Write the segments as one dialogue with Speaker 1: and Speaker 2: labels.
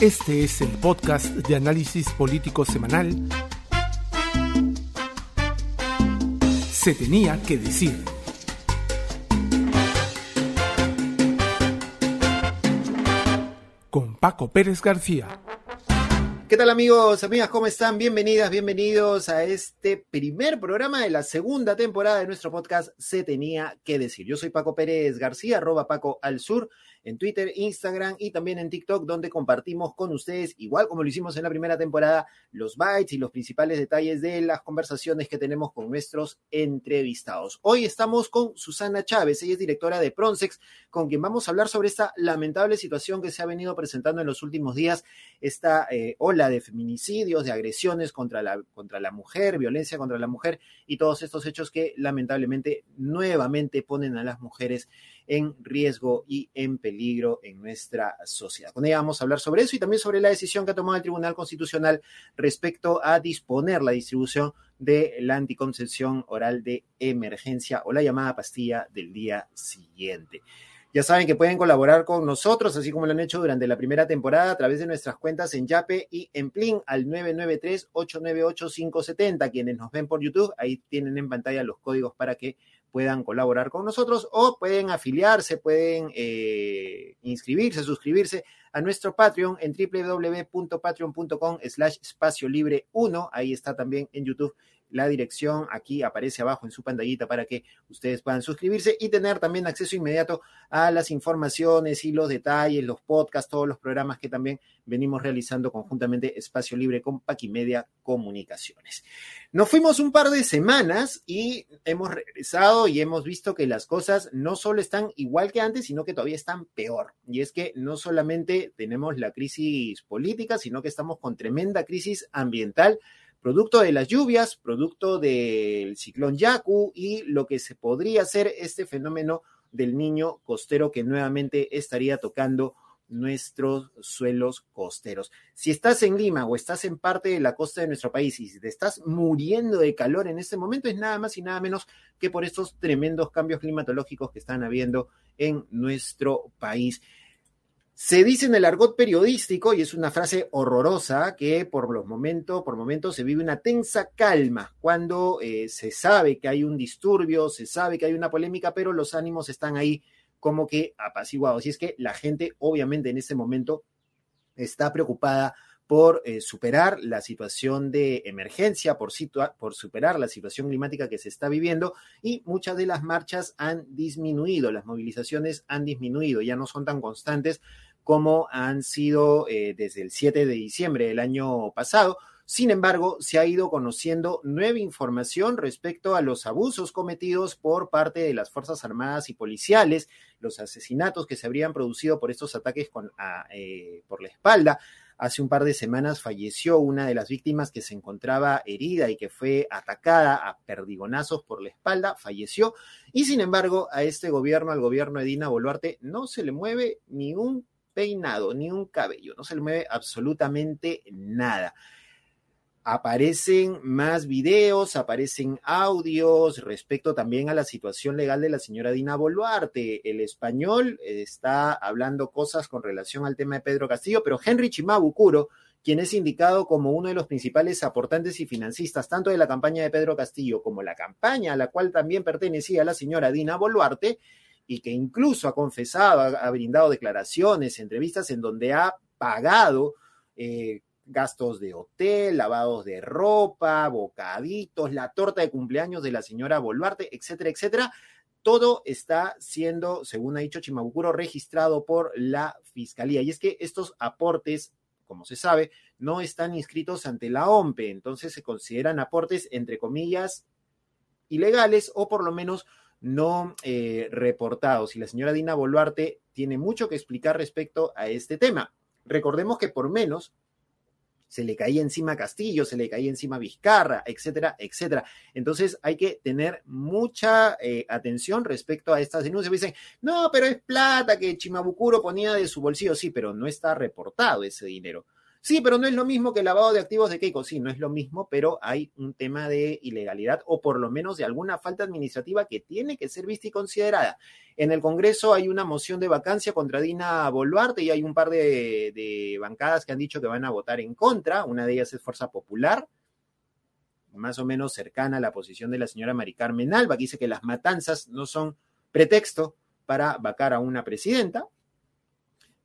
Speaker 1: Este es el podcast de análisis político semanal. Se tenía que decir. Con Paco Pérez García.
Speaker 2: ¿Qué tal amigos, amigas? ¿Cómo están? Bienvenidas, bienvenidos a este primer programa de la segunda temporada de nuestro podcast Se tenía que decir. Yo soy Paco Pérez García, arroba Paco al Sur en Twitter, Instagram y también en TikTok, donde compartimos con ustedes, igual como lo hicimos en la primera temporada, los bytes y los principales detalles de las conversaciones que tenemos con nuestros entrevistados. Hoy estamos con Susana Chávez, ella es directora de Pronsex, con quien vamos a hablar sobre esta lamentable situación que se ha venido presentando en los últimos días, esta eh, ola de feminicidios, de agresiones contra la, contra la mujer, violencia contra la mujer y todos estos hechos que lamentablemente nuevamente ponen a las mujeres en riesgo y en peligro en nuestra sociedad. Con ella vamos a hablar sobre eso y también sobre la decisión que ha tomado el Tribunal Constitucional respecto a disponer la distribución de la anticoncepción oral de emergencia o la llamada pastilla del día siguiente. Ya saben que pueden colaborar con nosotros, así como lo han hecho durante la primera temporada, a través de nuestras cuentas en Yape y en Plin al 993-898-570. Quienes nos ven por YouTube, ahí tienen en pantalla los códigos para que puedan colaborar con nosotros o pueden afiliarse, pueden eh, inscribirse, suscribirse a nuestro Patreon en www.patreon.com slash espacio libre 1. Ahí está también en YouTube la dirección aquí aparece abajo en su pantallita para que ustedes puedan suscribirse y tener también acceso inmediato a las informaciones y los detalles, los podcasts, todos los programas que también venimos realizando conjuntamente Espacio Libre con Paquimedia Comunicaciones. Nos fuimos un par de semanas y hemos regresado y hemos visto que las cosas no solo están igual que antes, sino que todavía están peor. Y es que no solamente tenemos la crisis política, sino que estamos con tremenda crisis ambiental producto de las lluvias, producto del ciclón Yaku y lo que se podría ser este fenómeno del niño costero que nuevamente estaría tocando nuestros suelos costeros. Si estás en Lima o estás en parte de la costa de nuestro país y te estás muriendo de calor en este momento, es nada más y nada menos que por estos tremendos cambios climatológicos que están habiendo en nuestro país. Se dice en el argot periodístico, y es una frase horrorosa, que por los momentos, por momentos se vive una tensa calma cuando eh, se sabe que hay un disturbio, se sabe que hay una polémica, pero los ánimos están ahí como que apaciguados. Y es que la gente, obviamente, en este momento está preocupada por eh, superar la situación de emergencia, por, por superar la situación climática que se está viviendo y muchas de las marchas han disminuido, las movilizaciones han disminuido, ya no son tan constantes como han sido eh, desde el 7 de diciembre del año pasado. Sin embargo, se ha ido conociendo nueva información respecto a los abusos cometidos por parte de las Fuerzas Armadas y policiales, los asesinatos que se habrían producido por estos ataques eh, por la espalda. Hace un par de semanas falleció una de las víctimas que se encontraba herida y que fue atacada a perdigonazos por la espalda, falleció. Y sin embargo, a este gobierno, al gobierno de Dina Boluarte, no se le mueve ni un peinado, ni un cabello, no se le mueve absolutamente nada. Aparecen más videos, aparecen audios respecto también a la situación legal de la señora Dina Boluarte. El español está hablando cosas con relación al tema de Pedro Castillo, pero Henry Chimabucuro, quien es indicado como uno de los principales aportantes y financistas tanto de la campaña de Pedro Castillo como la campaña a la cual también pertenecía la señora Dina Boluarte, y que incluso ha confesado, ha, brindado declaraciones, entrevistas en donde ha pagado eh, gastos de hotel, lavados de ropa, bocaditos, la torta de cumpleaños de la señora Boluarte, etcétera, etcétera. Todo está siendo, según ha dicho Chimabucuro, registrado por la fiscalía. Y es que estos aportes, como se sabe, no están inscritos ante la OMPE, entonces se consideran aportes, entre comillas, ilegales o por lo menos no eh, reportados. Y la señora Dina Boluarte tiene mucho que explicar respecto a este tema. Recordemos que por menos se le caía encima Castillo, se le caía encima Vizcarra, etcétera, etcétera. Entonces hay que tener mucha eh, atención respecto a estas denuncias. Dicen, no, pero es plata que Chimabucuro ponía de su bolsillo. Sí, pero no está reportado ese dinero. Sí, pero no es lo mismo que el lavado de activos de Keiko. Sí, no es lo mismo, pero hay un tema de ilegalidad o por lo menos de alguna falta administrativa que tiene que ser vista y considerada. En el Congreso hay una moción de vacancia contra Dina Boluarte y hay un par de, bancadas que han dicho que van a votar en contra. Una de ellas es Fuerza Popular, más o menos cercana a la posición de la señora Mari Carmen Alba, que dice que las matanzas no son pretexto para vacar a una presidenta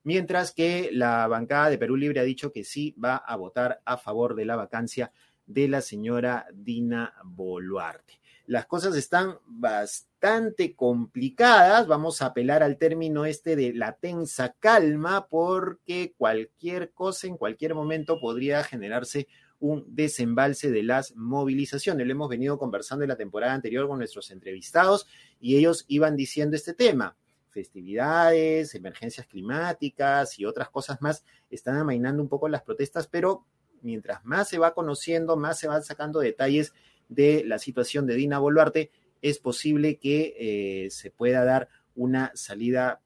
Speaker 2: mientras que la bancada de Perú Libre ha dicho que sí va a votar a favor de la vacancia de la señora Dina Boluarte. Las cosas están bastante complicadas. Vamos a apelar al término este de la tensa calma porque cualquier cosa en cualquier momento podría generarse un desembalse de las movilizaciones. Lo hemos venido conversando en la temporada anterior con nuestros entrevistados y ellos iban diciendo este tema festividades, emergencias climáticas y otras cosas más están amainando un poco las protestas, pero mientras más se va conociendo, más se van sacando detalles de la situación de Dina Boluarte, es posible que eh, se pueda dar una salida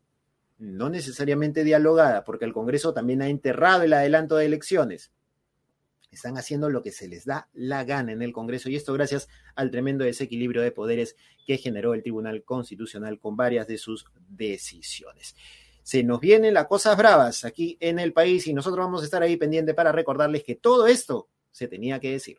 Speaker 2: no necesariamente dialogada, porque el Congreso también ha enterrado el adelanto de elecciones, están haciendo lo que se les da la gana en el Congreso y esto gracias al tremendo desequilibrio de poderes que generó el Tribunal Constitucional con varias de sus decisiones. Se nos vienen las cosas bravas aquí en el país y nosotros vamos a estar ahí pendiente para recordarles que todo esto se tenía que decir.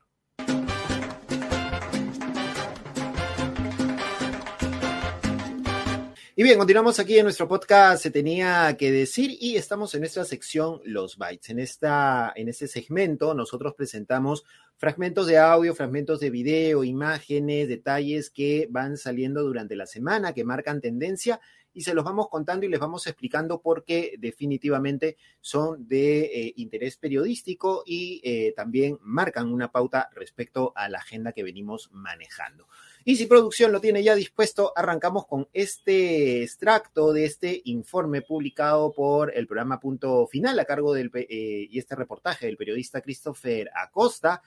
Speaker 2: Y bien, continuamos aquí en nuestro podcast Se tenía que decir y estamos en nuestra sección Los Bytes. En, esta, en este segmento nosotros presentamos fragmentos de audio, fragmentos de video, imágenes, detalles que van saliendo durante la semana, que marcan tendencia y se los vamos contando y les vamos explicando por qué definitivamente son de eh, interés periodístico y eh, también marcan una pauta respecto a la agenda que venimos manejando. Y si producción lo tiene ya dispuesto, arrancamos con este extracto de este informe publicado por el programa Punto Final a cargo del eh, y este reportaje del periodista Christopher Acosta,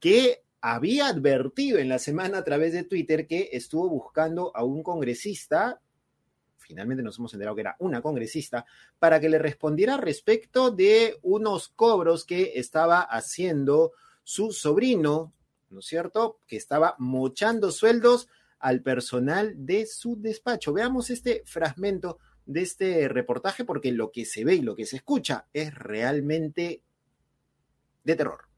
Speaker 2: que había advertido en la semana a través de Twitter que estuvo buscando a un congresista, finalmente nos hemos enterado que era una congresista, para que le respondiera respecto de unos cobros que estaba haciendo su sobrino ¿no es cierto? Que estaba mochando sueldos al personal de su despacho. Veamos este fragmento de este reportaje porque lo que se ve y lo que se escucha es realmente de terror.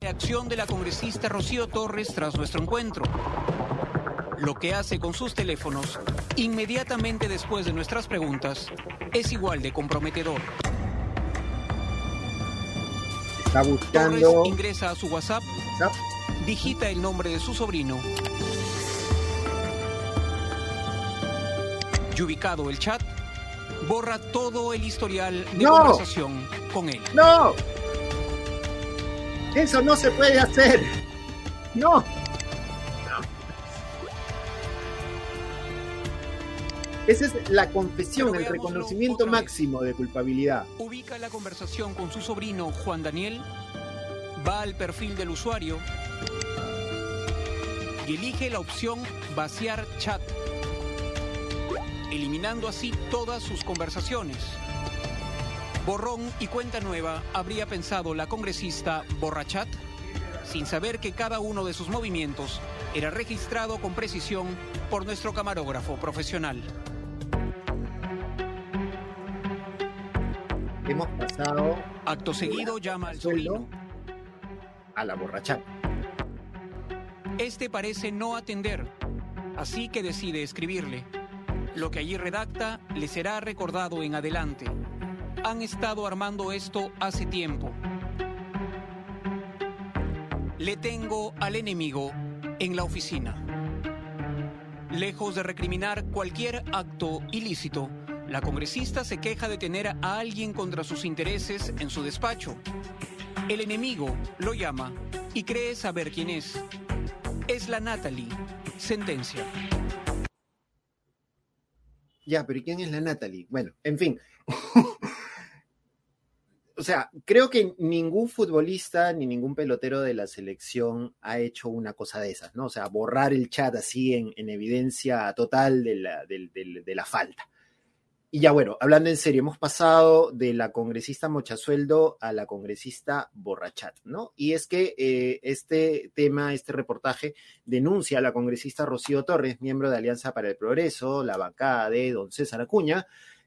Speaker 3: Reacción de la congresista Rocío Torres tras nuestro encuentro. Lo que hace con sus teléfonos inmediatamente después de nuestras preguntas es igual de comprometedor
Speaker 2: está buscando.
Speaker 3: ingresa a su WhatsApp, digita el nombre de su sobrino. Y ubicado el chat, borra todo el historial de conversación con él.
Speaker 2: ¡No! Eso no se puede hacer. No. Esa es la confesión, el reconocimiento máximo de culpabilidad.
Speaker 3: Ubica la conversación con su sobrino Juan Daniel, va al perfil del usuario y elige la opción vaciar chat, eliminando así todas sus conversaciones. Borrón y cuenta nueva habría pensado la congresista Borrachat, sin saber que cada uno de sus movimientos era registrado con precisión por nuestro camarógrafo profesional. Acto seguido llama al suelo
Speaker 2: a la borrachada.
Speaker 3: Este parece no atender, así que decide escribirle. Lo que allí redacta le será recordado en adelante. Han estado armando esto hace tiempo. Le tengo al enemigo en la oficina. Lejos de recriminar cualquier acto ilícito, la congresista se queja de tener a alguien contra sus intereses en su despacho. El enemigo lo llama y cree saber quién es. Es la Natalie. Sentencia.
Speaker 2: Ya, pero ¿quién es la Natalie? Bueno, en fin. o sea, creo que ningún futbolista ni ningún pelotero de la selección ha hecho una cosa de esas, ¿no? O sea, borrar el chat así en, evidencia total de la, de la falta. Y ya bueno, hablando en serio, hemos pasado de la congresista Mochasueldo a la congresista Borrachat, ¿no? Y es que eh, este tema, este reportaje, denuncia a la congresista Rocío Torres, miembro de Alianza para el Progreso, la bancada de don César Acuña,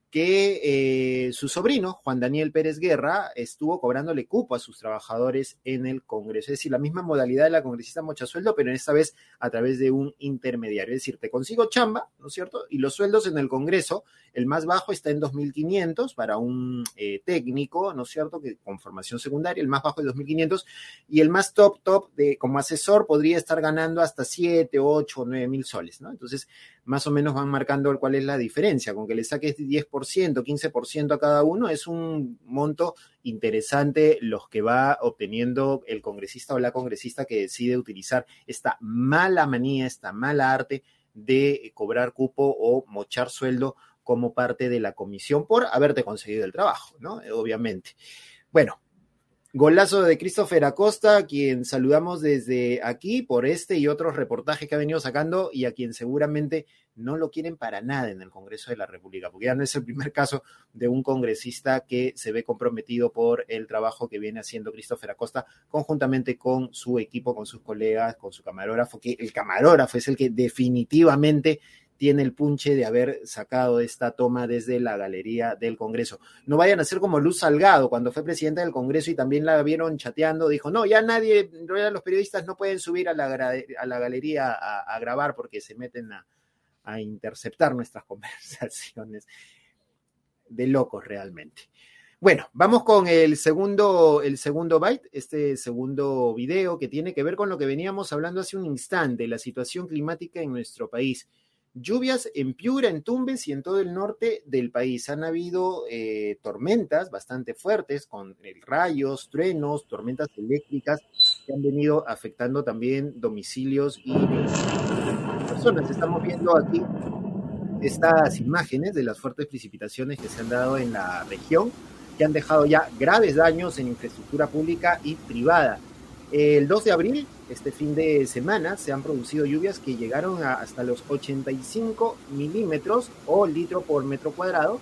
Speaker 2: que eh, su sobrino, Juan Daniel Pérez Guerra, estuvo cobrándole cupo a sus trabajadores en el Congreso. Es decir, la misma modalidad de la congresista Mochasueldo, pero en esta vez a través de un intermediario. Es decir, te consigo chamba, ¿no es cierto? Y los sueldos en el Congreso, el más bajo está en 2.500 para un eh, técnico, ¿no es cierto? Que con formación secundaria, el más bajo es 2.500 y el más top, top de como asesor podría estar ganando hasta 7, 8 o 9 mil soles, ¿no? Entonces, más o menos van marcando cuál es la diferencia. Con que le saques 10%, 15% a cada uno, es un monto interesante los que va obteniendo el congresista o la congresista que decide utilizar esta mala manía, esta mala arte de cobrar cupo o mochar sueldo como parte de la comisión por haberte conseguido el trabajo, ¿no? Obviamente. Bueno, Golazo de Christopher Acosta, a quien saludamos desde aquí por este y otros reportajes que ha venido sacando y a quien seguramente no lo quieren para nada en el Congreso de la República, porque ya no es el primer caso de un congresista que se ve comprometido por el trabajo que viene haciendo Christopher Acosta conjuntamente con su equipo, con sus colegas, con su camarógrafo, que el camarógrafo es el que definitivamente tiene el punche de haber sacado esta toma desde la galería del Congreso. No vayan a ser como Luz Salgado, cuando fue presidenta del Congreso y también la vieron chateando, dijo, no, ya nadie, los periodistas no pueden subir a la, galería a, grabar porque se meten a, a interceptar nuestras conversaciones. De locos realmente. Bueno, vamos con el segundo, el segundo byte, este segundo video que tiene que ver con lo que veníamos hablando hace un instante, la situación climática en nuestro país. Lluvias en Piura, en Tumbes y en todo el norte del país. Han habido eh, tormentas bastante fuertes con rayos, truenos, tormentas eléctricas que han venido afectando también domicilios y personas. Estamos viendo aquí estas imágenes de las fuertes precipitaciones que se han dado en la región, que han dejado ya graves daños en infraestructura pública y privada. El 2 de abril, este fin de semana, se han producido lluvias que llegaron hasta los 85 milímetros o litro por metro cuadrado,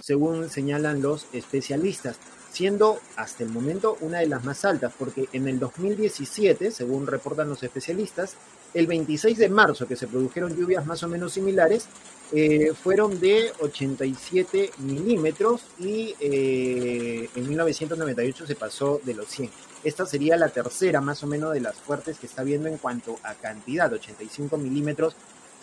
Speaker 2: según señalan los especialistas, siendo hasta el momento una de las más altas, porque en el 2017, según reportan los especialistas, el 26 de marzo, que se produjeron lluvias más o menos similares, eh, fueron de 87 milímetros y eh, en 1998 se pasó de los 100. Esta sería la tercera más o menos de las fuertes que está viendo en cuanto a cantidad, 85 milímetros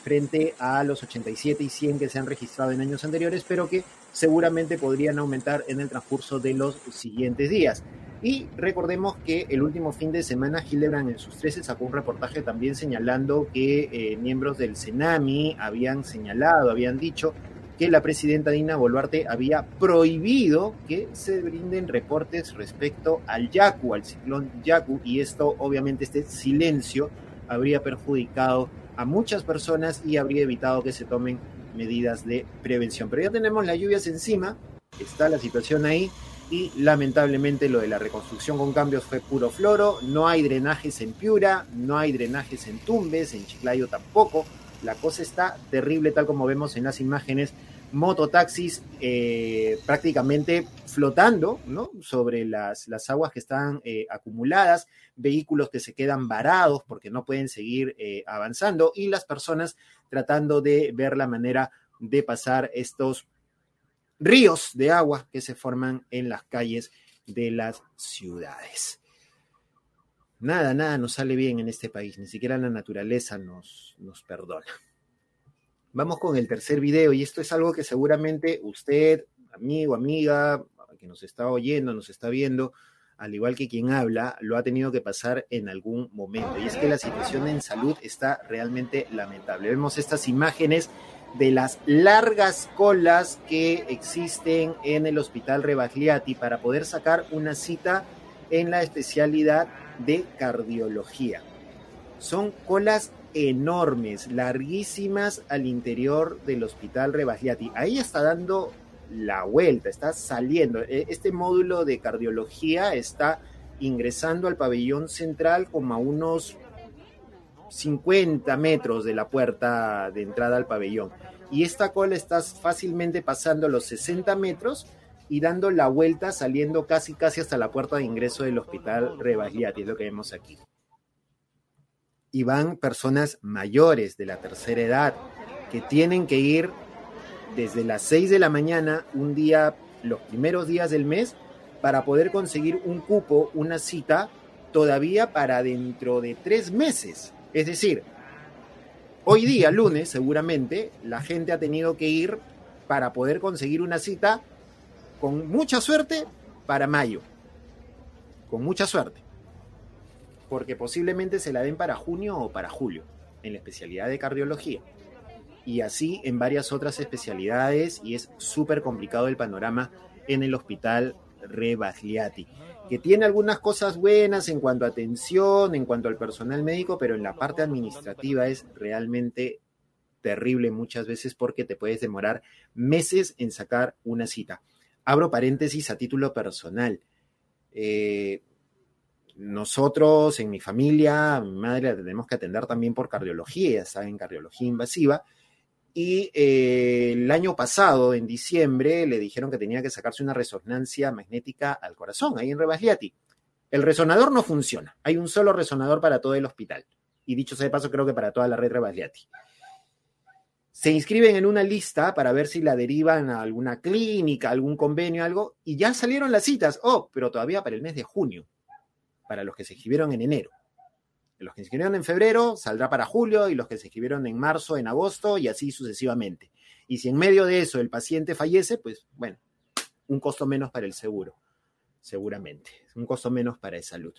Speaker 2: frente a los 87 y 100 que se han registrado en años anteriores, pero que seguramente podrían aumentar en el transcurso de los siguientes días. Y recordemos que el último fin de semana Hildebrand en sus 13 sacó un reportaje también señalando que eh, miembros del CENAMI habían señalado, habían dicho que la presidenta Dina Boluarte había prohibido que se brinden reportes respecto al Yaku, al ciclón Yaku, y esto obviamente este silencio habría perjudicado a muchas personas y habría evitado que se tomen medidas de prevención. Pero ya tenemos las lluvias encima, está la situación ahí y lamentablemente lo de la reconstrucción con cambios fue puro floro, no hay drenajes en Piura, no hay drenajes en Tumbes, en Chiclayo tampoco, la cosa está terrible tal como vemos en las imágenes, mototaxis eh, prácticamente flotando sobre las, las aguas que están eh, acumuladas, vehículos que se quedan varados porque no pueden seguir eh, avanzando y las personas tratando de ver la manera de pasar estos ríos de agua que se forman en las calles de las ciudades. Nada, nada nos sale bien en este país, ni siquiera la naturaleza nos, nos perdona. Vamos con el tercer video y esto es algo que seguramente usted, amigo, amiga, que nos está oyendo, nos está viendo, al igual que quien habla, lo ha tenido que pasar en algún momento. Y es que la situación en salud está realmente lamentable. Vemos estas imágenes de las largas colas que existen en el Hospital Rebagliati para poder sacar una cita en la especialidad de cardiología. Son colas enormes, larguísimas al interior del Hospital Rebagliati. Ahí está dando la vuelta, está saliendo. E, este módulo de cardiología está ingresando al pabellón central como a unos 50 metros de la puerta de entrada al pabellón. y esta cola está fácilmente pasando los 60 metros y dando la vuelta saliendo casi casi hasta la puerta de ingreso del hospital Rebagliati, es lo que vemos aquí. Y van personas mayores de la tercera edad que tienen que ir desde las 6 de la mañana, un día, los primeros días del mes, para poder conseguir un cupo, una cita, todavía para dentro de tres meses. Es decir, hoy día, lunes, seguramente, la gente ha tenido que ir para poder conseguir una cita con mucha suerte para mayo. Con mucha suerte. Porque posiblemente se la den para junio o para julio, en la especialidad de cardiología. Y así en varias otras especialidades, y es súper complicado el panorama en el hospital Rebagliati, que tiene algunas cosas buenas en cuanto a atención, en cuanto al personal médico, pero en la parte administrativa es realmente terrible muchas veces porque te puedes demorar meses en sacar una cita abro paréntesis a título personal. Eh, nosotros, en mi familia, mi madre la tenemos que atender también por cardiología, ya saben, cardiología invasiva. Y eh, el año pasado, en diciembre, le dijeron que tenía que sacarse una resonancia magnética al corazón, ahí en Rebagliati. El resonador no funciona. Hay un solo resonador para todo el hospital. Y dicho sea de paso, creo que para toda la red Rebagliati se inscriben en una lista para ver si la derivan a alguna clínica, algún convenio, algo, y ya salieron las citas. Oh, pero todavía para el mes de junio, para los que se inscribieron en enero. Los que se inscribieron en febrero saldrá para julio y los que se inscribieron en marzo, en agosto y así sucesivamente. Y si en medio de eso el paciente fallece, pues bueno, un costo menos para el seguro, seguramente, un costo menos para el salud.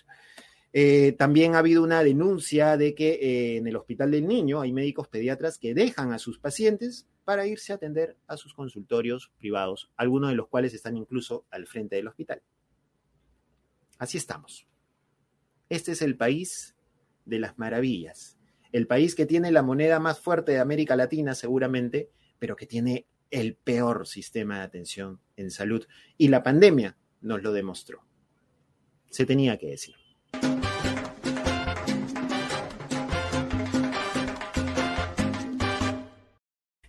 Speaker 2: Eh, también ha habido una denuncia de que eh, en el Hospital del Niño hay médicos pediatras que dejan a sus pacientes para irse a atender a sus consultorios privados, algunos de los cuales están incluso al frente del hospital. Así estamos. Este es el país de las maravillas, el país que tiene la moneda más fuerte de América Latina seguramente, pero que tiene el peor sistema de atención en salud. Y la pandemia nos lo demostró. Se tenía que decir.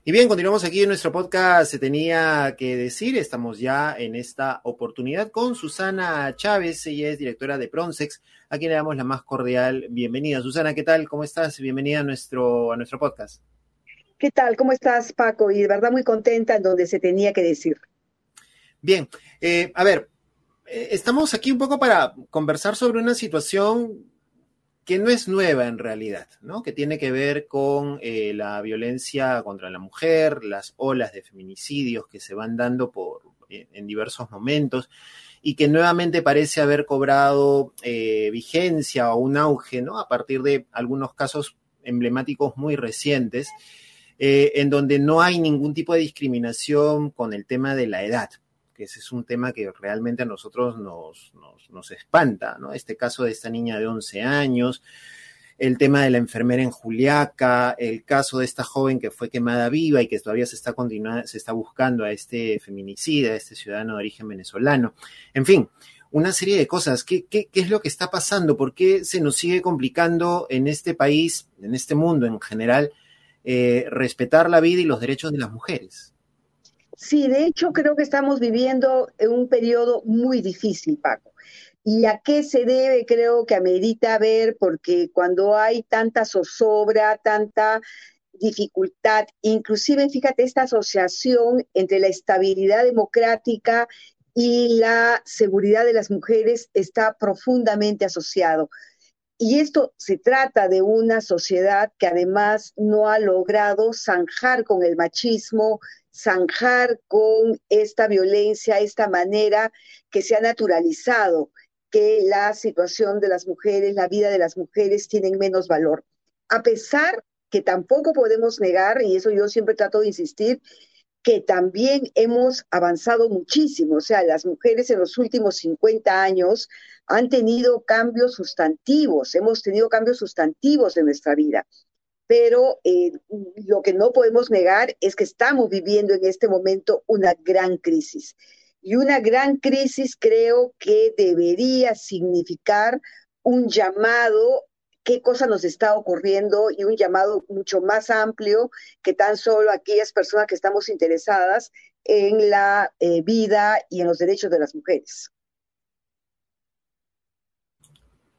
Speaker 2: Y bien, continuamos aquí en nuestro podcast. Se tenía que decir, estamos ya en esta oportunidad con Susana Chávez, ella es directora de Pronsex, a quien le damos la más cordial bienvenida. Susana, ¿qué tal? ¿Cómo estás? Bienvenida a nuestro, a nuestro podcast.
Speaker 4: ¿Qué tal? ¿Cómo estás, Paco? Y de verdad muy contenta en donde se tenía que decir.
Speaker 2: Bien, eh, a ver, eh, estamos aquí un poco para conversar sobre una situación que no es nueva en realidad, ¿no? que tiene que ver con eh, la violencia contra la mujer, las olas de feminicidios que se van dando eh, en diversos momentos y que nuevamente parece haber cobrado eh, vigencia o un auge a partir de algunos casos emblemáticos muy recientes, en donde no hay ningún tipo de discriminación con el tema de la edad que ese es un tema que realmente a nosotros nos, nos, espanta, ¿no? Este caso de esta niña de 11 años, el tema de la enfermera en Juliaca, el caso de esta joven que fue quemada viva y que todavía se está, se está buscando a este feminicida, a este ciudadano de origen venezolano. En fin, una serie de cosas. ¿Qué, qué, qué es lo que está pasando? ¿Por qué se nos sigue complicando en este país, en este mundo en general, eh, respetar la vida y los derechos de las mujeres?
Speaker 4: Sí, de hecho creo que estamos viviendo un periodo muy difícil, Paco. ¿Y a qué se debe? Creo que amerita ver, porque cuando hay tanta zozobra, tanta dificultad, inclusive fíjate esta asociación entre la estabilidad democrática y la seguridad de las mujeres está profundamente asociado. Y esto se trata de una sociedad que además no ha logrado zanjar con el machismo, zanjar con esta violencia, esta manera que se ha naturalizado, que la situación de las mujeres, la vida de las mujeres tienen menos valor. A pesar que tampoco podemos negar, y eso yo siempre trato de insistir, que también hemos avanzado muchísimo. O sea, las mujeres en los últimos 50 años han tenido cambios sustantivos, hemos tenido cambios sustantivos en nuestra vida pero eh, lo que no podemos negar es que estamos viviendo en este momento una gran crisis. Y una gran crisis creo que debería significar un llamado qué cosa nos está ocurriendo y un llamado mucho más amplio que tan solo aquellas personas que estamos interesadas en la eh, vida y en los derechos de las mujeres.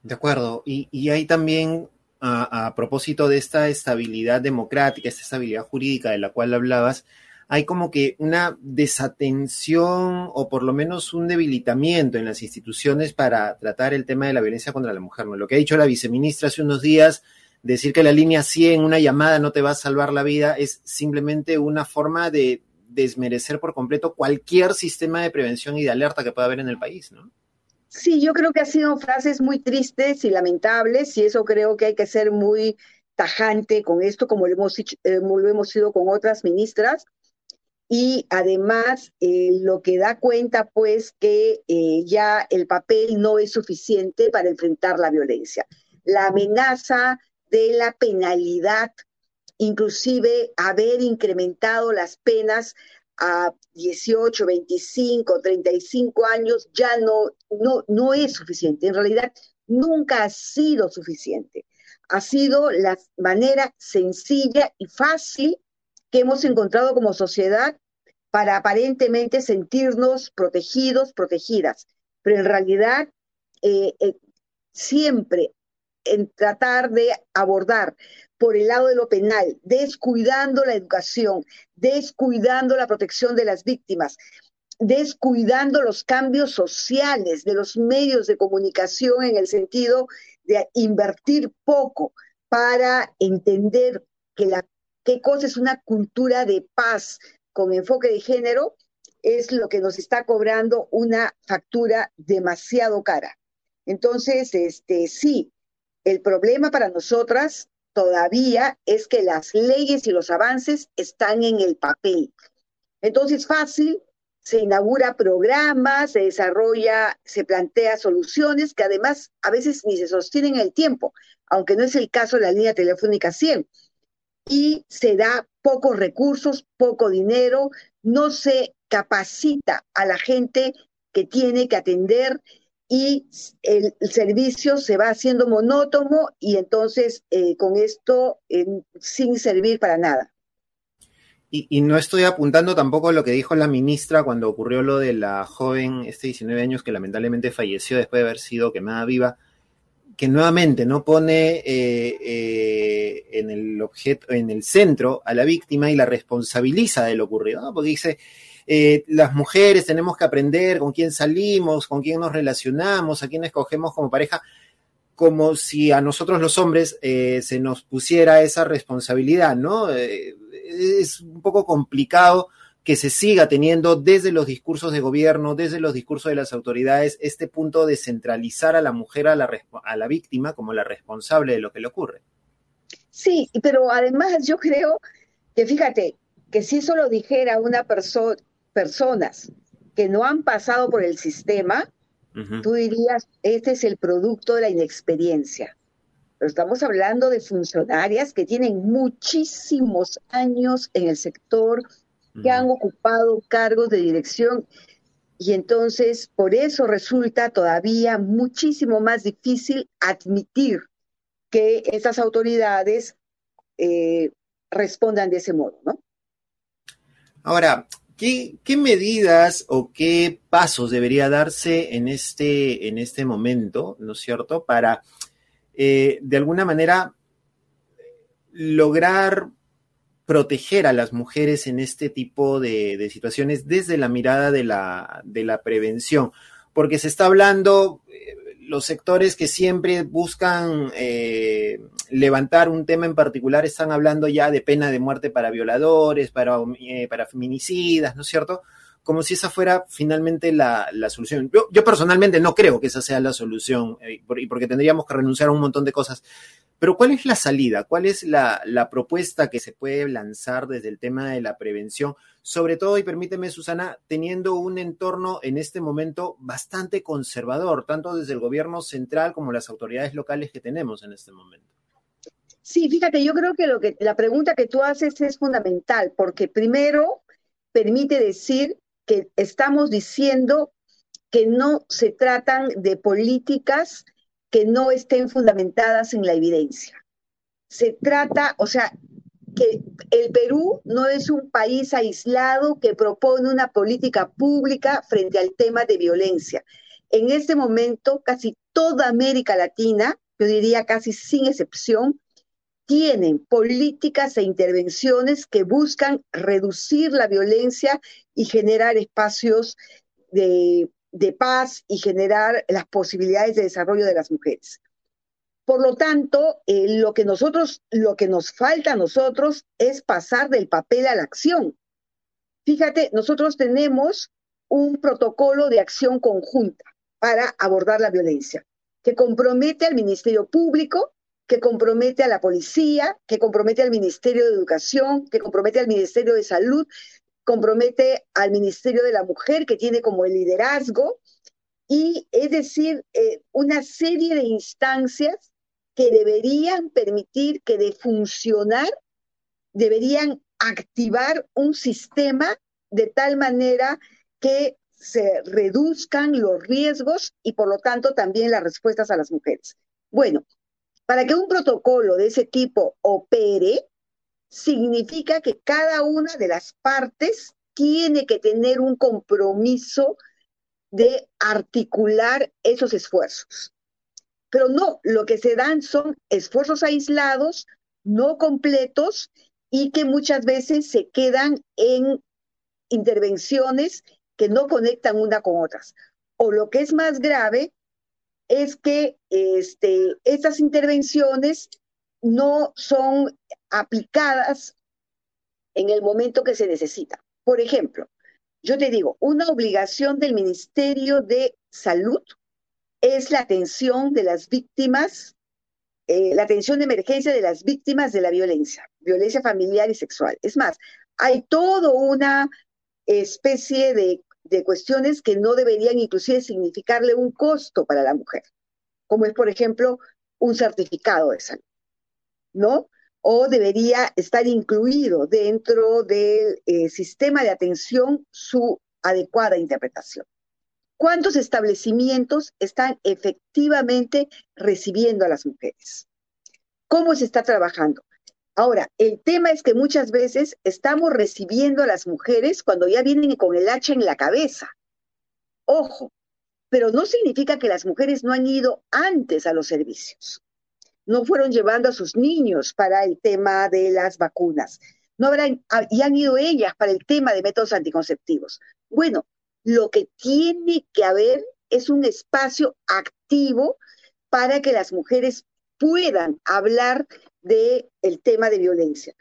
Speaker 2: De acuerdo. Y, y hay también, a, propósito de esta estabilidad democrática, esta estabilidad jurídica de la cual hablabas, hay como que una desatención o por lo menos un debilitamiento en las instituciones para tratar el tema de la violencia contra la mujer. ¿no? Lo que ha dicho la viceministra hace unos días, decir que la línea 100, una llamada no te va a salvar la vida, es simplemente una forma de desmerecer por completo cualquier sistema de prevención y de alerta que pueda haber en el país, ¿no?
Speaker 4: Sí, yo creo que han sido frases muy tristes y lamentables y eso creo que hay que ser muy tajante con esto, como lo hemos, eh, lo hemos sido con otras ministras. Y además, eh, lo que da cuenta, pues, que eh, ya el papel no es suficiente para enfrentar la violencia. La amenaza de la penalidad, inclusive haber incrementado las penas a 18, 25, 35 años ya no, no, no es suficiente. En realidad, nunca ha sido suficiente. Ha sido la manera sencilla y fácil que hemos encontrado como sociedad para aparentemente sentirnos protegidos, protegidas. Pero en realidad, eh, eh, siempre en tratar de abordar por el lado de lo penal, descuidando la educación, descuidando la protección de las víctimas, descuidando los cambios sociales de los medios de comunicación en el sentido de invertir poco para entender que la, qué cosa es una cultura de paz con enfoque de género, es lo que nos está cobrando una factura demasiado cara. Entonces, este, sí, el problema para nosotras todavía es que las leyes y los avances están en el papel. Entonces, fácil, se inaugura programas, se desarrolla, se plantea soluciones que además a veces ni se sostienen en el tiempo, aunque no es el caso de la línea telefónica 100. Y se da pocos recursos, poco dinero, no se capacita a la gente que tiene que atender y el, servicio se va haciendo monótono y entonces eh, con esto eh, sin servir para nada.
Speaker 2: Y, y, no estoy apuntando tampoco a lo que dijo la ministra cuando ocurrió lo de la joven, este 19 años, que lamentablemente falleció después de haber sido quemada viva, que nuevamente no pone eh, en el objeto, en el centro a la víctima y la responsabiliza de lo ocurrido, ¿no? porque dice, eh, las mujeres tenemos que aprender con quién salimos, con quién nos relacionamos, a quién escogemos como pareja, como si a nosotros los hombres eh, se nos pusiera esa responsabilidad, ¿no? Eh, es un poco complicado que se siga teniendo desde los discursos de gobierno, desde los discursos de las autoridades, este punto de centralizar a la mujer, a la, a la víctima, como la responsable de lo que le ocurre.
Speaker 4: Sí, pero además yo creo que fíjate, que si eso lo dijera una persona, personas que no han pasado por el sistema, tú dirías, este es el producto de la inexperiencia. Pero estamos hablando de funcionarias que tienen muchísimos años en el sector, que han ocupado cargos de dirección y entonces por eso resulta todavía muchísimo más difícil admitir que estas autoridades eh, respondan de ese modo, ¿no?
Speaker 2: Ahora, ¿Qué, medidas o qué pasos debería darse en este, en este momento, ¿no es cierto?, para eh, de alguna manera lograr proteger a las mujeres en este tipo de, situaciones desde la mirada de la, de la, prevención. Porque se está hablando, eh, los sectores que siempre buscan eh, levantar un tema en particular están hablando ya de pena de muerte para violadores, para, eh, para feminicidas, ¿no es cierto? Como si esa fuera finalmente la, la solución. Yo, yo, personalmente no creo que esa sea la solución, eh, porque tendríamos que renunciar a un montón de cosas. Pero ¿cuál es la salida? ¿Cuál es la, la, propuesta que se puede lanzar desde el tema de la prevención? Sobre todo, y permíteme, Susana, teniendo un entorno en este momento bastante conservador, tanto desde el gobierno central como las autoridades locales que tenemos en este momento.
Speaker 4: Sí, fíjate, yo creo que, lo que la pregunta que tú haces es fundamental, porque primero permite decir que estamos diciendo que no se tratan de políticas que no estén fundamentadas en la evidencia. Se trata, o sea, que el Perú no es un país aislado que propone una política pública frente al tema de violencia. En este momento, casi toda América Latina, yo diría casi sin excepción, tienen políticas e intervenciones que buscan reducir la violencia y generar espacios de, paz y generar las posibilidades de desarrollo de las mujeres. Por lo tanto, eh, lo que nosotros, lo que nos falta a nosotros es pasar del papel a la acción. Fíjate, nosotros tenemos un protocolo de acción conjunta para abordar la violencia, que compromete al Ministerio Público, que compromete a la policía, que compromete al Ministerio de Educación, que compromete al Ministerio de Salud, compromete al Ministerio de la Mujer, que tiene como el liderazgo, y es decir, eh, una serie de instancias que deberían permitir que de funcionar, deberían activar un sistema de tal manera que se reduzcan los riesgos y por lo tanto también las respuestas a las mujeres. Bueno, para que un protocolo de ese tipo opere, significa que cada una de las partes tiene que tener un compromiso de articular esos esfuerzos. Pero no, lo que se dan son esfuerzos aislados, no completos y que muchas veces se quedan en intervenciones que no conectan una con otras. O lo que es más grave es que este, estas intervenciones no son aplicadas en el momento que se necesita. Por ejemplo, yo te digo, una obligación del Ministerio de Salud es la atención de las víctimas, eh, la atención de emergencia de las víctimas de la violencia, violencia familiar y sexual. Es más, hay toda una especie de, de cuestiones que no deberían inclusive significarle un costo para la mujer, como es, por ejemplo, un certificado de salud, ¿no? O debería estar incluido dentro del eh, sistema de atención su adecuada interpretación. ¿Cuántos establecimientos están efectivamente recibiendo a las mujeres? ¿Cómo se está trabajando? Ahora, el tema es que muchas veces estamos recibiendo a las mujeres cuando ya vienen con el hacha en la cabeza. Ojo, pero no significa que las mujeres no han ido antes a los servicios. No fueron llevando a sus niños para el tema de las vacunas. No habrán, y han ido ellas para el tema de métodos anticonceptivos. Bueno, lo que tiene que haber es un espacio activo para que las mujeres puedan hablar del el tema de violencia.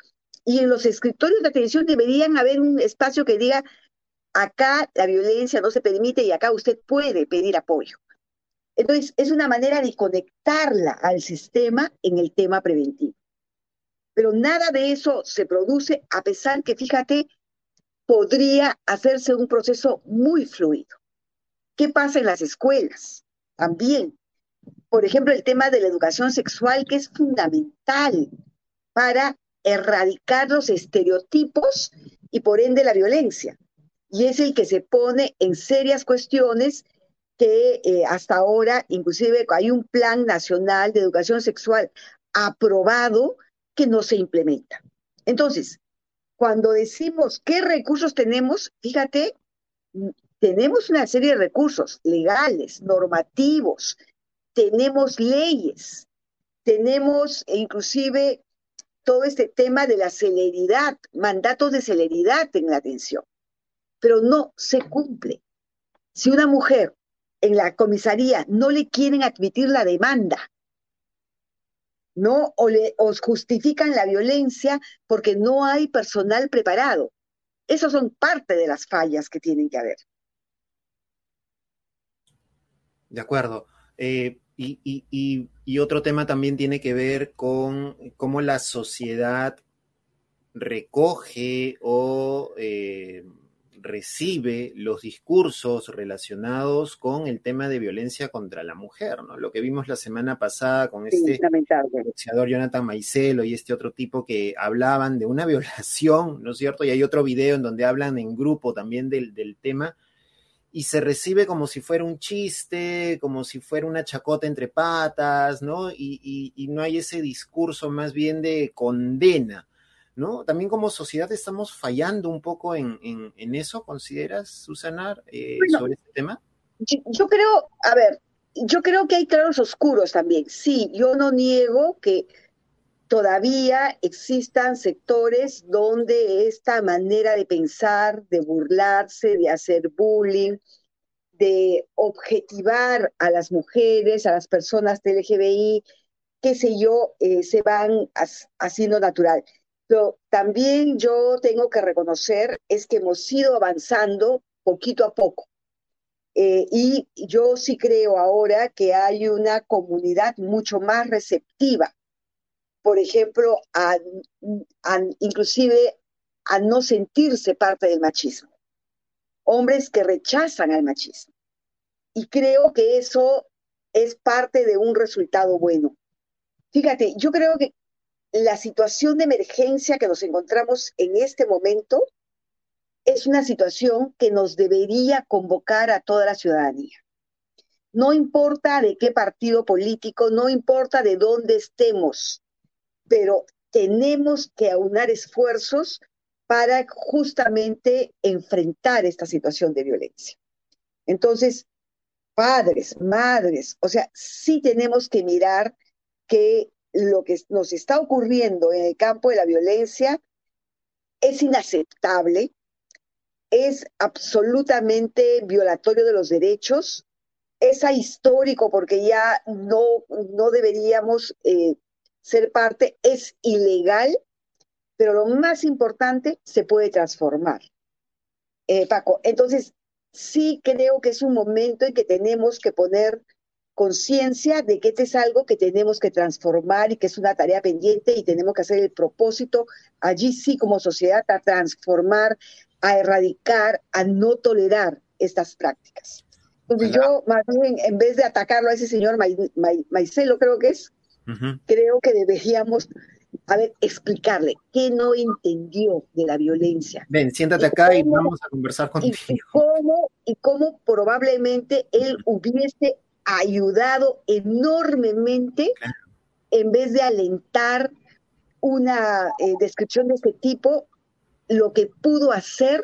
Speaker 4: Y en los escritorios de atención deberían haber un espacio que diga, acá la violencia no se permite y acá usted puede pedir apoyo. Entonces, es una manera de conectarla al sistema en el tema preventivo. Pero nada de eso se produce a pesar que, fíjate, podría hacerse un proceso muy fluido. ¿Qué pasa en las escuelas? También, por ejemplo, el tema de la educación sexual, que es fundamental para erradicar los estereotipos y por ende la violencia. Y es el que se pone en serias cuestiones que eh, hasta ahora, inclusive hay un plan nacional de educación sexual aprobado que no se implementa. Entonces, cuando decimos qué recursos tenemos, fíjate, tenemos una serie de recursos legales, normativos, tenemos leyes, tenemos inclusive todo este tema de la celeridad, mandatos de celeridad en la atención, pero no se cumple. Si una mujer en la comisaría no le quieren admitir la demanda ¿no? O, le, justifican la violencia porque no hay personal preparado. Esas son parte de las fallas que tienen que haber.
Speaker 2: De acuerdo. Eh, y, otro tema también tiene que ver con cómo la sociedad recoge o eh, recibe los discursos relacionados con el tema de violencia contra la mujer, ¿no? Lo que vimos la semana pasada con este boxeador Jonathan Maicelo y este otro tipo que hablaban de una violación, ¿no es cierto? Y hay otro video en donde hablan en grupo también del, del tema. Y se recibe como si fuera un chiste, como si fuera una chacota entre patas, ¿no? Y, y, no hay ese discurso más bien de condena, ¿no? También como sociedad estamos fallando un poco en, en, eso, ¿consideras, Susana, eh, sobre este tema?
Speaker 4: Yo, creo, a ver, yo creo que hay claros oscuros también. Sí, yo no niego que todavía existan sectores donde esta manera de pensar, de burlarse, de hacer bullying, de objetivar a las mujeres, a las personas de LGBI, qué sé yo, eh, se van haciendo natural. Pero también yo tengo que reconocer es que hemos ido avanzando poquito a poco. Eh, y yo sí creo ahora que hay una comunidad mucho más receptiva por ejemplo, a, inclusive a no sentirse parte del machismo. Hombres que rechazan al machismo. Y creo que eso es parte de un resultado bueno. Fíjate, yo creo que la situación de emergencia que nos encontramos en este momento es una situación que nos debería convocar a toda la ciudadanía. No importa de qué partido político, no importa de dónde estemos, pero tenemos que aunar esfuerzos para justamente enfrentar esta situación de violencia. Entonces, padres, madres, o sea, sí tenemos que mirar que lo que nos está ocurriendo en el campo de la violencia es inaceptable, es absolutamente violatorio de los derechos, es ahistórico porque ya no, no deberíamos eh, ser parte es ilegal, pero lo más importante, se puede transformar. Eh, Paco, entonces sí creo que es un momento en que tenemos que poner conciencia de que este es algo que tenemos que transformar y que es una tarea pendiente y tenemos que hacer el propósito allí sí como sociedad a transformar, a erradicar, a no tolerar estas prácticas. Entonces yo más bien en vez de atacarlo a ese señor Maicelo creo que es, creo que deberíamos, a ver, explicarle qué no entendió de la violencia.
Speaker 2: Ven, siéntate acá y vamos a conversar contigo.
Speaker 4: Y cómo, y cómo probablemente él hubiese ayudado enormemente en vez de alentar una eh, descripción de este tipo, lo que pudo hacer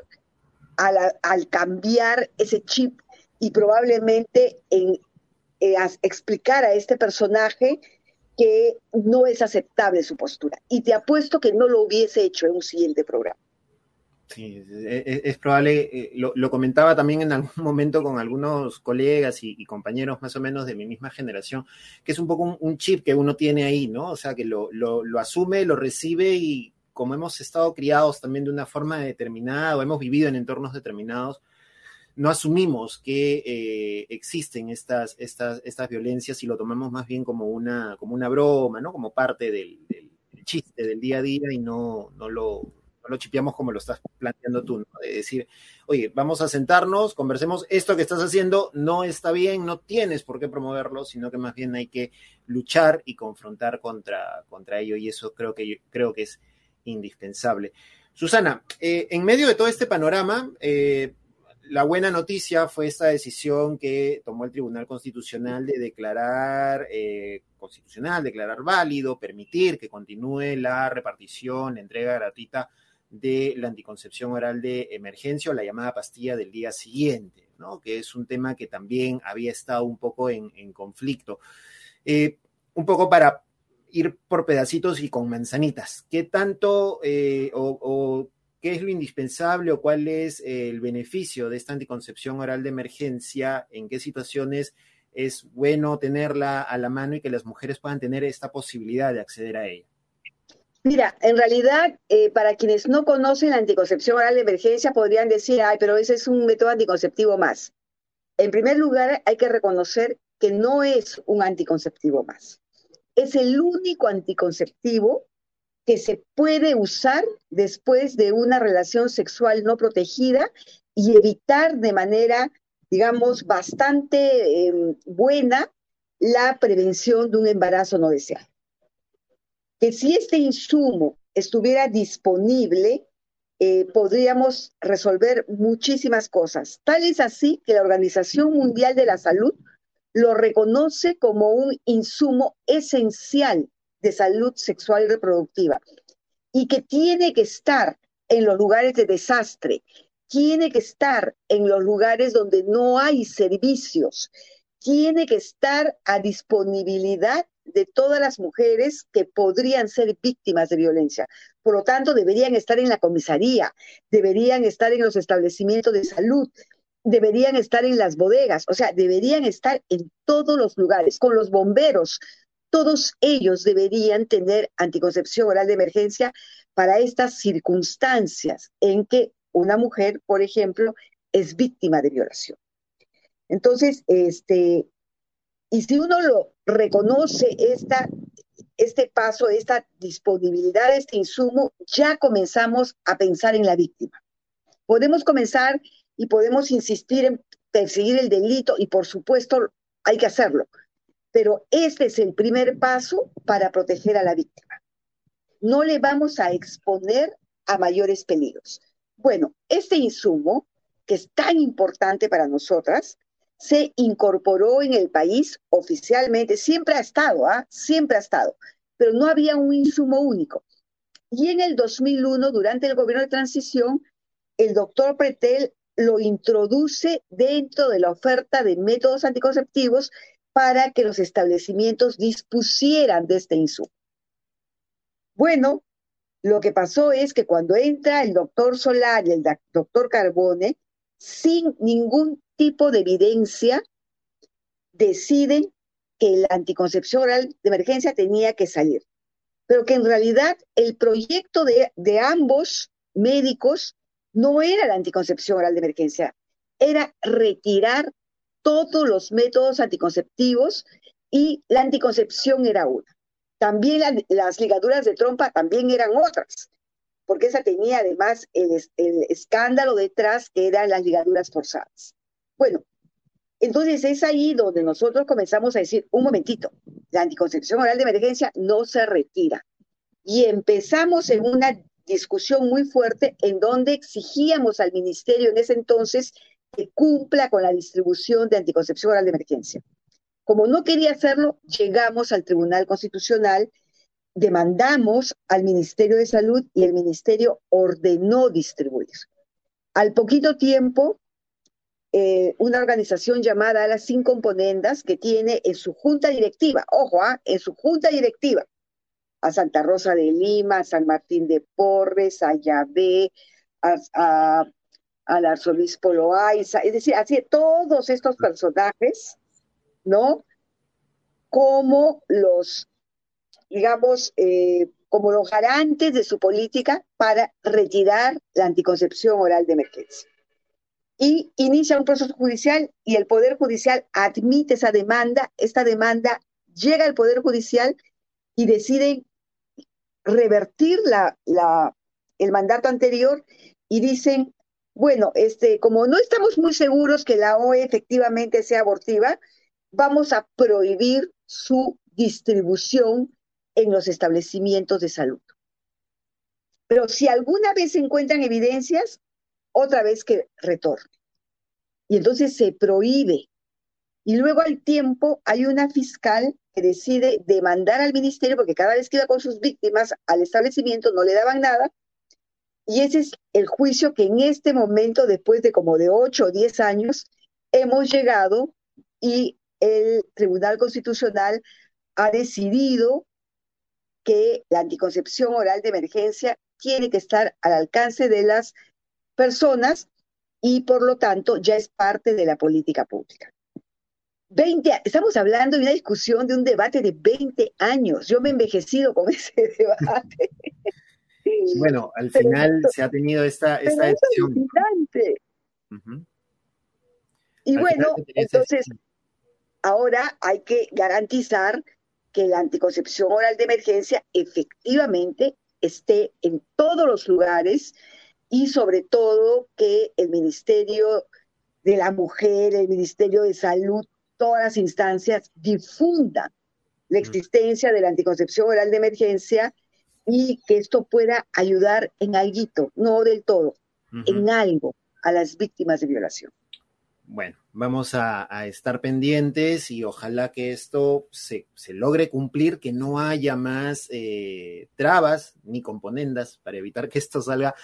Speaker 4: al, al cambiar ese chip y probablemente en, eh, explicar a este personaje que no es aceptable su postura. Y te apuesto que no lo hubiese hecho en un siguiente programa.
Speaker 2: Sí, es, probable, eh, lo, comentaba también en algún momento con algunos colegas y, compañeros más o menos de mi misma generación, que es un poco un, chip que uno tiene ahí, ¿no? O sea, que lo, lo, asume, lo recibe y como hemos estado criados también de una forma determinada o hemos vivido en entornos determinados, no asumimos que eh, existen estas, estas, estas violencias y lo tomamos más bien como una, como una broma, ¿no? Como parte del, chiste del día a día y no, no, lo, lo chipeamos como lo estás planteando tú, ¿no? De decir, oye, vamos a sentarnos, conversemos, esto que estás haciendo no está bien, no tienes por qué promoverlo, sino que más bien hay que luchar y confrontar contra, contra ello y eso creo que, creo que es indispensable. Susana, eh, en medio de todo este panorama, eh, la buena noticia fue esta decisión que tomó el Tribunal Constitucional de declarar eh, constitucional, declarar válido, permitir que continúe la repartición, la entrega gratuita de la anticoncepción oral de emergencia o la llamada pastilla del día siguiente, ¿no? que es un tema que también había estado un poco en, conflicto. Eh, un poco para ir por pedacitos y con manzanitas. ¿Qué tanto eh, o qué es lo indispensable o cuál es el beneficio de esta anticoncepción oral de emergencia, en qué situaciones es bueno tenerla a la mano y que las mujeres puedan tener esta posibilidad de acceder a ella.
Speaker 4: Mira, en realidad, eh, para quienes no conocen la anticoncepción oral de emergencia, podrían decir, ay, pero ese es un método anticonceptivo más. En primer lugar, hay que reconocer que no es un anticonceptivo más. Es el único anticonceptivo que se puede usar después de una relación sexual no protegida y evitar de manera, digamos, bastante em, buena la prevención de un embarazo no deseado. Que si este insumo estuviera disponible eh, podríamos resolver muchísimas cosas. Tal es así que la Organización Mundial de la Salud lo reconoce como un insumo esencial de salud sexual y reproductiva y que tiene que estar en los lugares de desastre, tiene que estar en los lugares donde no hay servicios, tiene que estar a disponibilidad de todas las mujeres que podrían ser víctimas de violencia. Por lo tanto, deberían estar en la comisaría, deberían estar en los establecimientos de salud, deberían estar en las bodegas, o sea, deberían estar en todos los lugares, con los bomberos. Todos ellos deberían tener anticoncepción oral de emergencia para estas circunstancias en que una mujer, por ejemplo, es víctima de violación. Entonces, este, y si uno lo reconoce esta, este paso, esta disponibilidad este insumo, ya comenzamos a pensar en la víctima. Podemos comenzar y podemos insistir en perseguir el delito y por supuesto hay que hacerlo, pero este es el primer paso para proteger a la víctima. No le vamos a exponer a mayores peligros. Bueno, este insumo, que es tan importante para nosotras, se incorporó en el país oficialmente, siempre ha estado, ¿ah? siempre ha estado, pero no había un insumo único. Y en el 2001, durante el gobierno de transición, el doctor Pretel lo introduce dentro de la oferta de métodos anticonceptivos para que los establecimientos dispusieran de este insumo. Bueno, lo que pasó es que cuando entra el doctor Solar y el doctor Carbone, sin ningún tipo de evidencia, deciden que la anticoncepción oral de emergencia tenía que salir. Pero que en realidad el proyecto de, de ambos médicos no era la anticoncepción oral de emergencia, era retirar todos los métodos anticonceptivos y la anticoncepción era una. También las ligaduras de trompa también eran otras, porque esa tenía además el, el escándalo detrás que eran las ligaduras forzadas. Bueno, entonces es ahí donde nosotros comenzamos a decir, un momentito, la anticoncepción oral de emergencia no se retira. Y empezamos en una discusión muy fuerte en donde exigíamos al ministerio en ese entonces que cumpla con la distribución de anticoncepción oral de emergencia. Como no quería hacerlo, llegamos al Tribunal Constitucional, demandamos al Ministerio de Salud y el Ministerio ordenó distribuir. Al poquito tiempo, eh, una organización llamada Las Sin Componendas, que tiene en su junta directiva, ojo, ¿ah? en su junta directiva, a Santa Rosa de Lima, a San Martín de Porres, a Yahvé, a, al arzobispo Loaiza, es decir, así todos estos personajes, ¿no? Como los, digamos, eh, como los garantes de su política para retirar la anticoncepción oral de emergencia. Y inicia un proceso judicial y el Poder Judicial admite esa demanda, esta demanda llega al Poder Judicial y deciden revertir la, el mandato anterior y dicen, bueno, este, como no estamos muy seguros que la OE efectivamente sea abortiva, vamos a prohibir su distribución en los establecimientos de salud. Pero si alguna vez se encuentran evidencias, otra vez que retorne. Y entonces se prohíbe. Y luego al tiempo hay una fiscal que decide demandar al ministerio porque cada vez que iba con sus víctimas al establecimiento no le daban nada. Y ese es el juicio que en este momento, después de como de 8 o 10 años, hemos llegado y el Tribunal Constitucional ha decidido que la anticoncepción oral de emergencia tiene que estar al alcance de las personas y por lo tanto ya es parte de la política pública. 20, estamos hablando de una discusión, de un debate de 20 años. Yo me he envejecido con ese debate.
Speaker 2: Bueno, al final se ha tenido esta, esta decisión.
Speaker 4: Y bueno, entonces, ahora hay que garantizar que la anticoncepción oral de emergencia efectivamente esté en todos los lugares y sobre todo que el Ministerio de la Mujer, el Ministerio de Salud todas las instancias difundan la existencia de la anticoncepción oral de emergencia y que esto pueda ayudar en algo, no del todo, en algo a las víctimas de violación.
Speaker 2: Bueno, vamos a, estar pendientes y ojalá que esto se, logre cumplir, que no haya más eh, trabas ni componendas para evitar que esto salga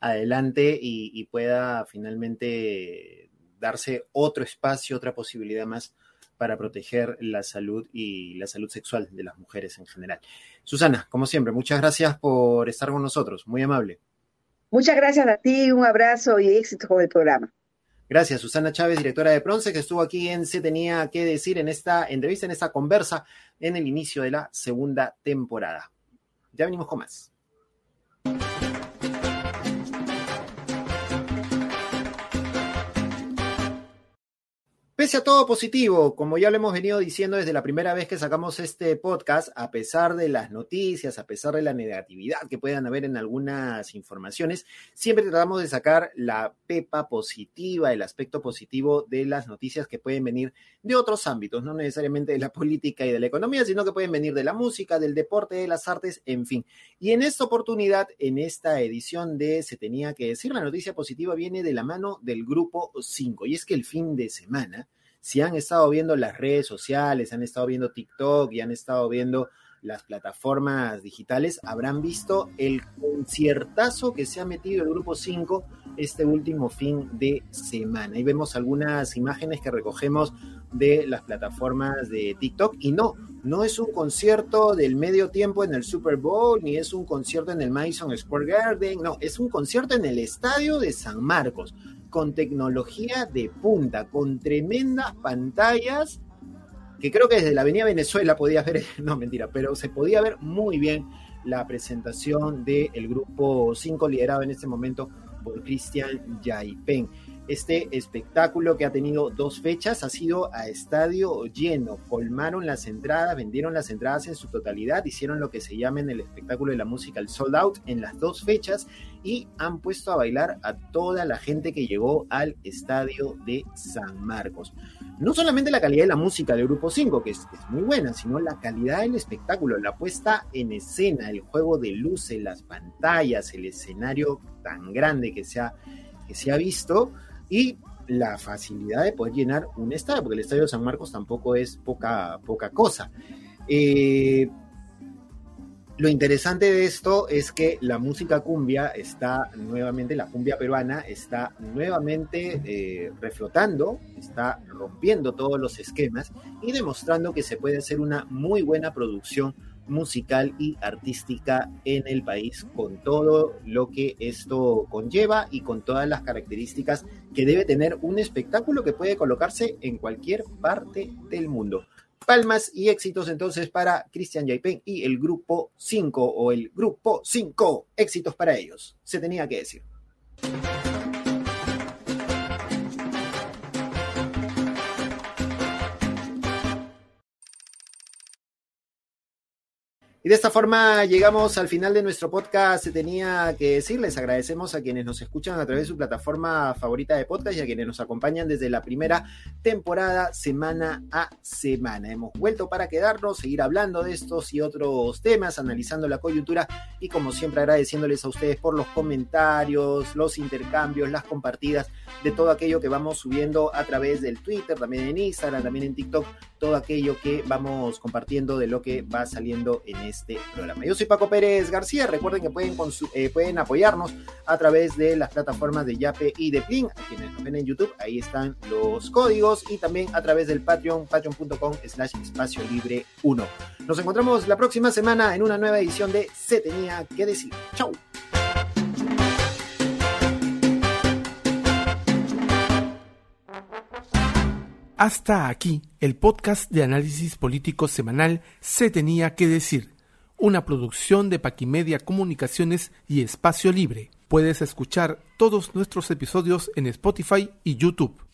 Speaker 2: adelante y, pueda finalmente darse otro espacio, otra posibilidad más para proteger la salud y la salud sexual de las mujeres en general. Susana, como siempre, muchas gracias por estar con nosotros, muy amable.
Speaker 4: Muchas gracias a ti, un abrazo y éxito con el programa.
Speaker 2: Gracias, Susana Chávez, directora de Pronce, que estuvo aquí en Se Tenía que Decir en esta entrevista, en esta conversa, en el inicio de la segunda temporada. Ya venimos con más. Pese a todo positivo, como ya lo hemos venido diciendo desde la primera vez que sacamos este podcast, a pesar de las noticias, a pesar de la negatividad que puedan haber en algunas informaciones, siempre tratamos de sacar la pepa positiva, el aspecto positivo de las noticias que pueden venir de otros ámbitos, no necesariamente de la política y de la economía, sino que pueden venir de la música, del deporte, de las artes, en fin. Y en esta oportunidad, en esta edición de Se tenía que decir, la noticia positiva viene de la mano del grupo 5, y es que el fin de semana, si han estado viendo las redes sociales, han estado viendo TikTok y han estado viendo las plataformas digitales, habrán visto el conciertazo que se ha metido el Grupo 5 este último fin de semana. Ahí vemos algunas imágenes que recogemos de las plataformas de TikTok y no, no es un concierto del medio tiempo en el Super Bowl, ni es un concierto en el Madison Square Garden, no, es un concierto en el estadio de San Marcos con tecnología de punta, con tremendas pantallas, que creo que desde la Avenida Venezuela podía ver, no mentira, pero se podía ver muy bien la presentación del grupo 5 liderado en este momento por Cristian Yaipen. Este espectáculo que ha tenido dos fechas ha sido a estadio lleno. Colmaron las entradas, vendieron las entradas en su totalidad, hicieron lo que se llama en el espectáculo de la música el sold out en las dos fechas y han puesto a bailar a toda la gente que llegó al estadio de San Marcos. No solamente la calidad de la música del Grupo 5, que es, es muy buena, sino la calidad del espectáculo, la puesta en escena, el juego de luces, las pantallas, el escenario tan grande que se ha, que se ha visto y la facilidad de poder llenar un estadio, porque el estadio de San Marcos tampoco es poca, poca cosa. Eh, lo interesante de esto es que la música cumbia está nuevamente, la cumbia peruana está nuevamente eh, reflotando, está rompiendo todos los esquemas y demostrando que se puede hacer una muy buena producción musical y artística en el país, con todo lo que esto conlleva y con todas las características que debe tener un espectáculo que puede colocarse en cualquier parte del mundo. Palmas y éxitos entonces para Cristian Yaipen y el grupo 5 o el grupo 5. Éxitos para ellos. Se tenía que decir. Y de esta forma llegamos al final de nuestro podcast. Se tenía que decir, les agradecemos a quienes nos escuchan a través de su plataforma favorita de podcast y a quienes nos acompañan desde la primera temporada, semana a semana. Hemos vuelto para quedarnos, seguir hablando de estos y otros temas, analizando la coyuntura y como siempre agradeciéndoles a ustedes por los comentarios, los intercambios, las compartidas de todo aquello que vamos subiendo a través del Twitter, también en Instagram, también en TikTok, todo aquello que vamos compartiendo de lo que va saliendo en este programa. Yo soy Paco Pérez García. Recuerden que pueden, eh, pueden apoyarnos a través de las plataformas de Yape y de Plin. A quienes nos ven en YouTube, ahí están los códigos. Y también a través del Patreon, patreon.com slash espacio libre 1. Nos encontramos la próxima semana en una nueva edición de Se tenía que decir. Chau.
Speaker 1: Hasta aquí el podcast de análisis político semanal Se tenía que decir una producción de Paquimedia Comunicaciones y Espacio Libre. Puedes escuchar todos nuestros episodios en Spotify y YouTube.